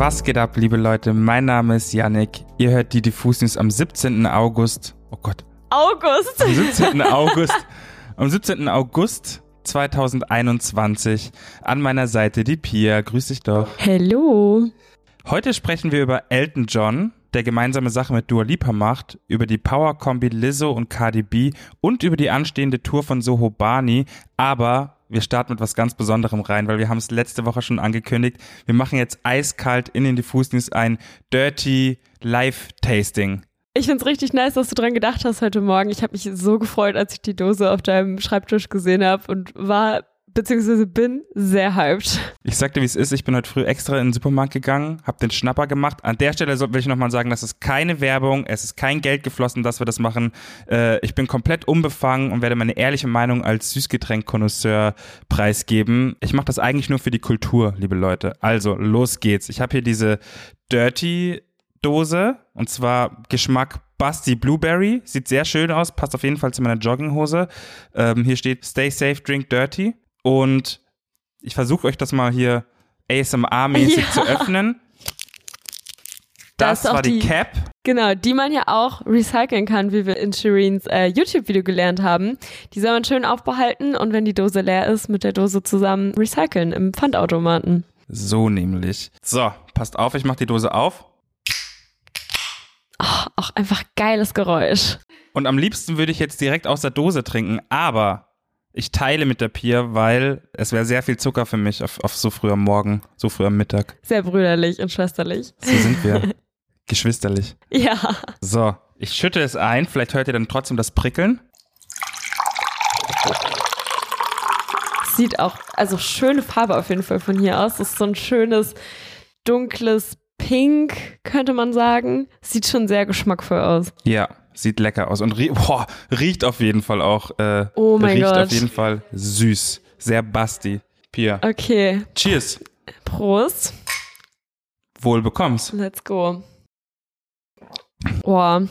Was geht ab, liebe Leute? Mein Name ist Yannick. Ihr hört die Diffus News am 17. August. Oh Gott. August. Am 17. August. Am 17. August 2021. An meiner Seite die Pia. Grüß dich doch. Hello. Heute sprechen wir über Elton John, der gemeinsame Sache mit Dua Lipa macht, über die Power-Kombi Lizzo und Cardi B und über die anstehende Tour von Soho Bani. Aber wir starten mit was ganz Besonderem rein, weil wir haben es letzte Woche schon angekündigt. Wir machen jetzt eiskalt in den Diffus News ein Dirty Live-Tasting. Ich find's richtig nice, dass du dran gedacht hast heute Morgen. Ich habe mich so gefreut, als ich die Dose auf deinem Schreibtisch gesehen habe und war beziehungsweise bin sehr hyped. Ich sagte, wie es ist. Ich bin heute früh extra in den Supermarkt gegangen, habe den Schnapper gemacht. An der Stelle will ich nochmal sagen, das ist keine Werbung, es ist kein Geld geflossen, dass wir das machen. Äh, ich bin komplett unbefangen und werde meine ehrliche Meinung als Süßgetränk-Konnoisseur preisgeben. Ich mache das eigentlich nur für die Kultur, liebe Leute. Also, los geht's. Ich habe hier diese Dirty Dose und zwar Geschmack Basti Blueberry. Sieht sehr schön aus, passt auf jeden Fall zu meiner Jogginghose. Ähm, hier steht Stay safe, drink dirty. Und ich versuche euch das mal hier ASMR-mäßig ja. zu öffnen. Das, das war die, die, Cap. Genau, die man ja auch recyceln kann, wie wir in Shireens äh, YouTube-Video gelernt haben. Die soll man schön aufbehalten und wenn die Dose leer ist, mit der Dose zusammen recyceln im Pfandautomaten. So nämlich. So, passt auf, ich mach die Dose auf. Oh, auch einfach geiles Geräusch. Und am liebsten würde ich jetzt direkt aus der Dose trinken, aber ich teile mit der Pia, weil es wäre sehr viel Zucker für mich auf, auf so früh am Morgen, so früh am Mittag. Sehr brüderlich und schwesterlich. So sind wir. Geschwisterlich. Ja. So, ich schütte es ein. Vielleicht hört ihr dann trotzdem das Prickeln. Sieht auch, also schöne Farbe auf jeden Fall von hier aus. Das ist so ein schönes, dunkles Pink, könnte man sagen. Sieht schon sehr geschmackvoll aus. Ja, Sieht lecker aus und rie boah, riecht auf jeden Fall auch. Äh, oh mein riecht Gott. auf jeden Fall süß. Sehr basti. Pia. Okay. Cheers. Prost. Wohl bekommst. Let's go. Boah.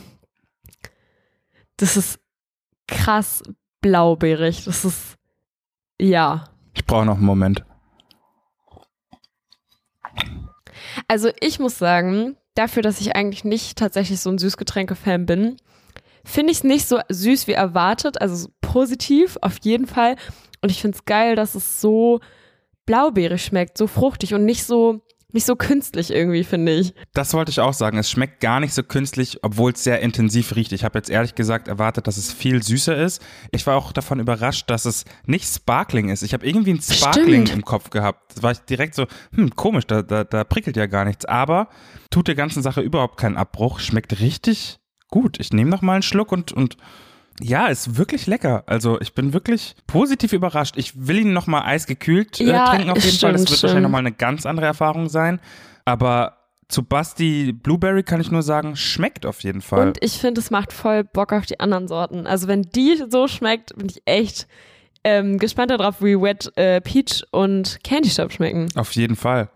Das ist krass blaubeerig. Das ist. Ja. Ich brauche noch einen Moment. Also ich muss sagen, dafür, dass ich eigentlich nicht tatsächlich so ein Süßgetränke-Fan bin, finde ich es nicht so süß wie erwartet, also positiv auf jeden Fall. Und ich finde es geil, dass es so blaubeerig schmeckt, so fruchtig und nicht so nicht so künstlich irgendwie, finde ich. Das wollte ich auch sagen. Es schmeckt gar nicht so künstlich, obwohl es sehr intensiv riecht. Ich habe jetzt ehrlich gesagt erwartet, dass es viel süßer ist. Ich war auch davon überrascht, dass es nicht Sparkling ist. Ich habe irgendwie ein Sparkling Stimmt. im Kopf gehabt. Da war ich direkt so, hm, komisch, da, da, da prickelt ja gar nichts. Aber tut der ganzen Sache überhaupt keinen Abbruch. Schmeckt richtig gut. Ich nehme noch mal einen Schluck und, und ja, ist wirklich lecker. Also ich bin wirklich positiv überrascht. Ich will ihn nochmal eisgekühlt äh, ja, trinken auf jeden stimmt, Fall. Das wird stimmt. wahrscheinlich nochmal eine ganz andere Erfahrung sein. Aber zu Basti Blueberry kann ich nur sagen, schmeckt auf jeden Fall. Und ich finde, es macht voll Bock auf die anderen Sorten. Also wenn die so schmeckt, bin ich echt ähm, gespannt darauf, wie Wet äh, Peach und Candy Shop schmecken. Auf jeden Fall.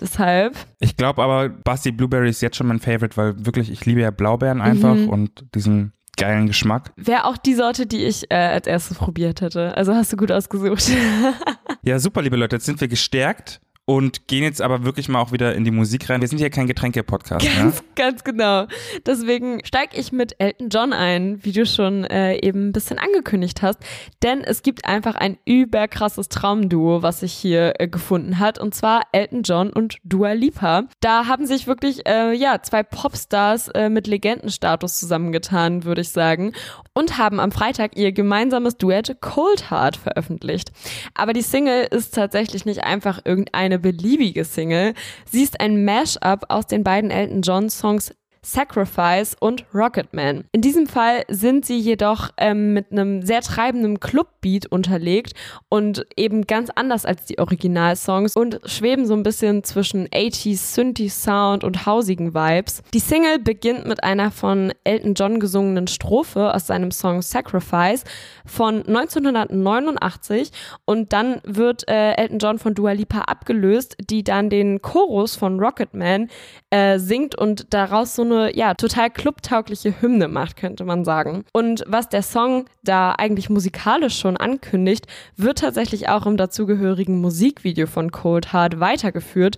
Deshalb. Ich glaube aber, Basti Blueberry ist jetzt schon mein Favorite, weil wirklich, ich liebe ja Blaubeeren einfach mhm. und diesen geilen Geschmack. Wäre auch die Sorte, die ich äh, als erstes probiert hätte. Also hast du gut ausgesucht. ja, super, liebe Leute. Jetzt sind wir gestärkt und gehen jetzt aber wirklich mal auch wieder in die Musik rein. Wir sind hier kein Getränke-Podcast. Ganz, ja? ganz genau. Deswegen steige ich mit Elton John ein, wie du schon äh, eben ein bisschen angekündigt hast. Denn es gibt einfach ein überkrasses Traumduo, was sich hier äh, gefunden hat. Und zwar Elton John und Dua Lipa. Da haben sich wirklich äh, ja zwei Popstars äh, mit Legendenstatus zusammengetan, würde ich sagen. Und haben am Freitag ihr gemeinsames Duett Cold Heart veröffentlicht. Aber die Single ist tatsächlich nicht einfach irgendeine eine beliebige Single. Sie ist ein Mashup aus den beiden Elton John Songs Sacrifice und Rocketman. In diesem Fall sind sie jedoch ähm, mit einem sehr treibenden Clubbeat unterlegt und eben ganz anders als die Originalsongs und schweben so ein bisschen zwischen 80s Synthi Sound und hausigen Vibes. Die Single beginnt mit einer von Elton John gesungenen Strophe aus seinem Song Sacrifice von 1989 und dann wird äh, Elton John von Dua Lipa abgelöst, die dann den Chorus von Rocketman äh, singt und daraus so eine eine ja total clubtaugliche Hymne macht, könnte man sagen. Und was der Song da eigentlich musikalisch schon ankündigt, wird tatsächlich auch im dazugehörigen Musikvideo von Cold Heart weitergeführt.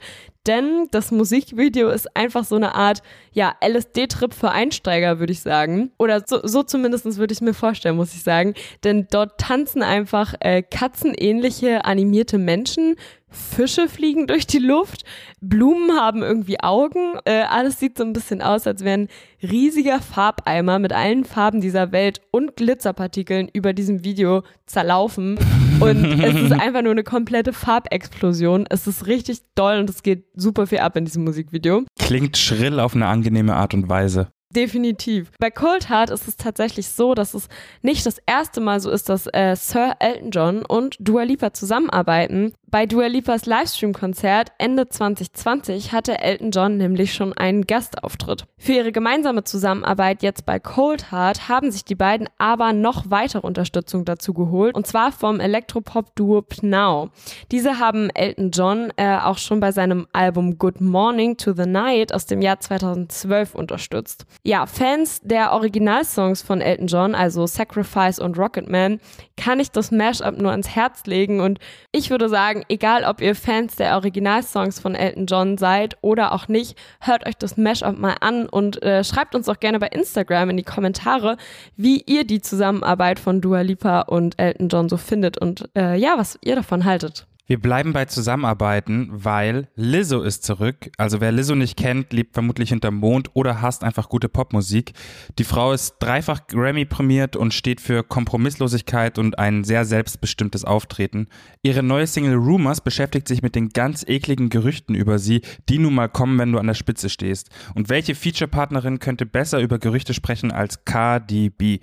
Denn das Musikvideo ist einfach so eine Art, ja, LSD-Trip für Einsteiger, würde ich sagen. Oder so, so zumindest würde ich es mir vorstellen, muss ich sagen. Denn dort tanzen einfach äh, katzenähnliche animierte Menschen Fische fliegen durch die Luft, Blumen haben irgendwie Augen, äh, alles sieht so ein bisschen aus, als wären riesiger Farbeimer mit allen Farben dieser Welt und Glitzerpartikeln über diesem Video zerlaufen. Und es ist einfach nur eine komplette Farbexplosion. Es ist richtig doll und es geht super viel ab in diesem Musikvideo. Klingt schrill auf eine angenehme Art und Weise. Definitiv. Bei Cold Heart ist es tatsächlich so, dass es nicht das erste Mal so ist, dass äh, Sir Elton John und Dua Lipa zusammenarbeiten. Bei Dua Lipas Livestream-Konzert Ende 2020 hatte Elton John nämlich schon einen Gastauftritt. Für ihre gemeinsame Zusammenarbeit jetzt bei Cold Heart haben sich die beiden aber noch weitere Unterstützung dazu geholt, und zwar vom Elektropop-Duo Pnau. Diese haben Elton John äh, auch schon bei seinem Album Good Morning to the Night aus dem Jahr 2012 unterstützt. Ja, Fans der Originalsongs von Elton John, also Sacrifice und Rocketman, kann ich das Mashup nur ans Herz legen und ich würde sagen, sagen, egal ob ihr Fans der Originalsongs von Elton John seid oder auch nicht, hört euch das Mashup mal an und äh, schreibt uns auch gerne bei Instagram in die Kommentare, wie ihr die Zusammenarbeit von Dua Lipa und Elton John so findet und äh, ja, was ihr davon haltet. Wir bleiben bei Zusammenarbeiten, weil Lizzo ist zurück. Also wer Lizzo nicht kennt, lebt vermutlich hinterm Mond oder hasst einfach gute Popmusik. Die Frau ist dreifach Grammy prämiert und steht für Kompromisslosigkeit und ein sehr selbstbestimmtes Auftreten. Ihre neue Single Rumors beschäftigt sich mit den ganz ekligen Gerüchten über sie, die nun mal kommen, wenn du an der Spitze stehst. Und welche Featurepartnerin könnte besser über Gerüchte sprechen als KDB?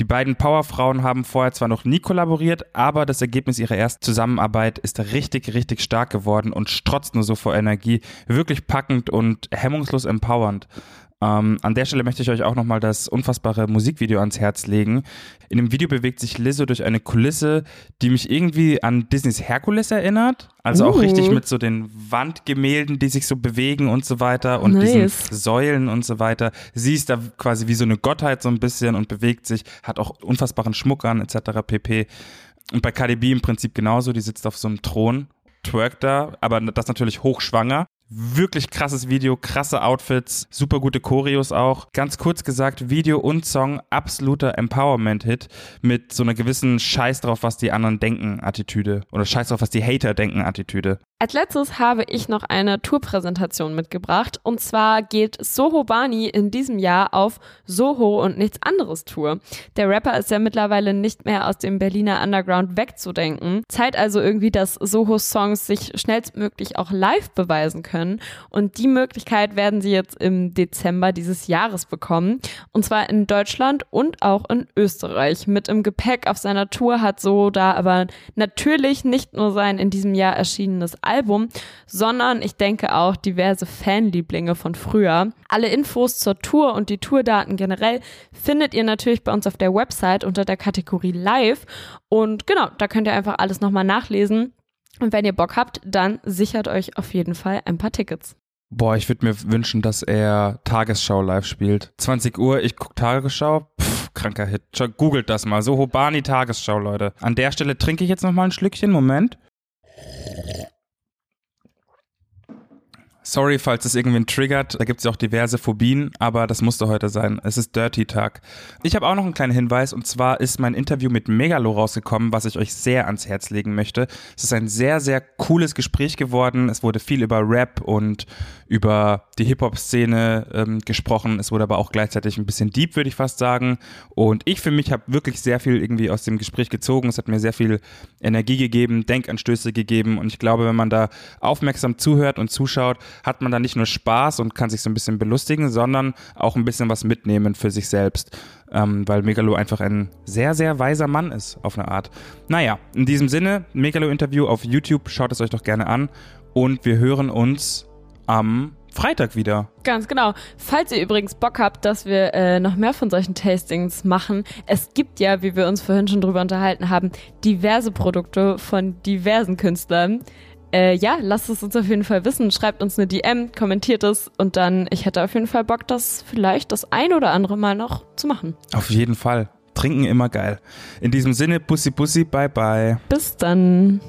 Die beiden Powerfrauen haben vorher zwar noch nie kollaboriert, aber das Ergebnis ihrer ersten Zusammenarbeit ist richtig, richtig stark geworden und strotzt nur so vor Energie. Wirklich packend und hemmungslos empowernd. Ähm, an der Stelle möchte ich euch auch nochmal das unfassbare Musikvideo ans Herz legen. In dem Video bewegt sich Lizzo durch eine Kulisse, die mich irgendwie an Disneys Herkules erinnert. Also uh. auch richtig mit so den Wandgemälden, die sich so bewegen und so weiter und nice. diesen Säulen und so weiter. Sie ist da quasi wie so eine Gottheit so ein bisschen und bewegt sich, hat auch unfassbaren Schmuck an etc. pp. Und bei KDB im Prinzip genauso, die sitzt auf so einem Thron, twerkt da, aber das natürlich hochschwanger. Wirklich krasses Video, krasse Outfits, super gute Choreos auch. Ganz kurz gesagt, Video und Song absoluter Empowerment-Hit mit so einer gewissen Scheiß drauf, was die anderen denken Attitüde oder Scheiß drauf, was die Hater denken Attitüde. Als letztes habe ich noch eine Tourpräsentation mitgebracht und zwar geht Soho Bani in diesem Jahr auf Soho und nichts anderes Tour. Der Rapper ist ja mittlerweile nicht mehr aus dem Berliner Underground wegzudenken. Zeit also irgendwie, dass Soho Songs sich schnellstmöglich auch live beweisen können und die Möglichkeit werden sie jetzt im Dezember dieses Jahres bekommen und zwar in Deutschland und auch in Österreich. Mit im Gepäck auf seiner Tour hat Soho da aber natürlich nicht nur sein in diesem Jahr erschienenes Album, sondern ich denke auch diverse Fanlieblinge von früher. Alle Infos zur Tour und die Tourdaten generell findet ihr natürlich bei uns auf der Website unter der Kategorie Live. Und genau, da könnt ihr einfach alles nochmal nachlesen. Und wenn ihr Bock habt, dann sichert euch auf jeden Fall ein paar Tickets. Boah, ich würde mir wünschen, dass er Tagesschau live spielt. 20 Uhr, ich gucke Tagesschau. Pff, kranker Hit. Googelt das mal. So Hobani Tagesschau, Leute. An der Stelle trinke ich jetzt nochmal ein Schlückchen. Moment. Sorry, falls es irgendwen triggert. Da gibt es ja auch diverse Phobien, aber das musste heute sein. Es ist Dirty Tag. Ich habe auch noch einen kleinen Hinweis und zwar ist mein Interview mit Megalo rausgekommen, was ich euch sehr ans Herz legen möchte. Es ist ein sehr, sehr cooles Gespräch geworden. Es wurde viel über Rap und über die Hip-Hop-Szene ähm, gesprochen. Es wurde aber auch gleichzeitig ein bisschen deep, würde ich fast sagen. Und ich für mich habe wirklich sehr viel irgendwie aus dem Gespräch gezogen. Es hat mir sehr viel Energie gegeben, Denkanstöße gegeben. Und ich glaube, wenn man da aufmerksam zuhört und zuschaut, hat man da nicht nur Spaß und kann sich so ein bisschen belustigen, sondern auch ein bisschen was mitnehmen für sich selbst. Ähm, weil Megalo einfach ein sehr, sehr weiser Mann ist, auf eine Art. Naja, in diesem Sinne, Megalo-Interview auf YouTube, schaut es euch doch gerne an. Und wir hören uns am Freitag wieder. Ganz genau. Falls ihr übrigens Bock habt, dass wir äh, noch mehr von solchen Tastings machen, es gibt ja, wie wir uns vorhin schon drüber unterhalten haben, diverse Produkte von diversen Künstlern äh, ja, lasst es uns auf jeden Fall wissen. Schreibt uns eine DM, kommentiert es und dann, ich hätte auf jeden Fall Bock, das vielleicht das ein oder andere Mal noch zu machen. Auf jeden Fall. Trinken immer geil. In diesem Sinne, Bussi Bussi, bye bye. Bis dann.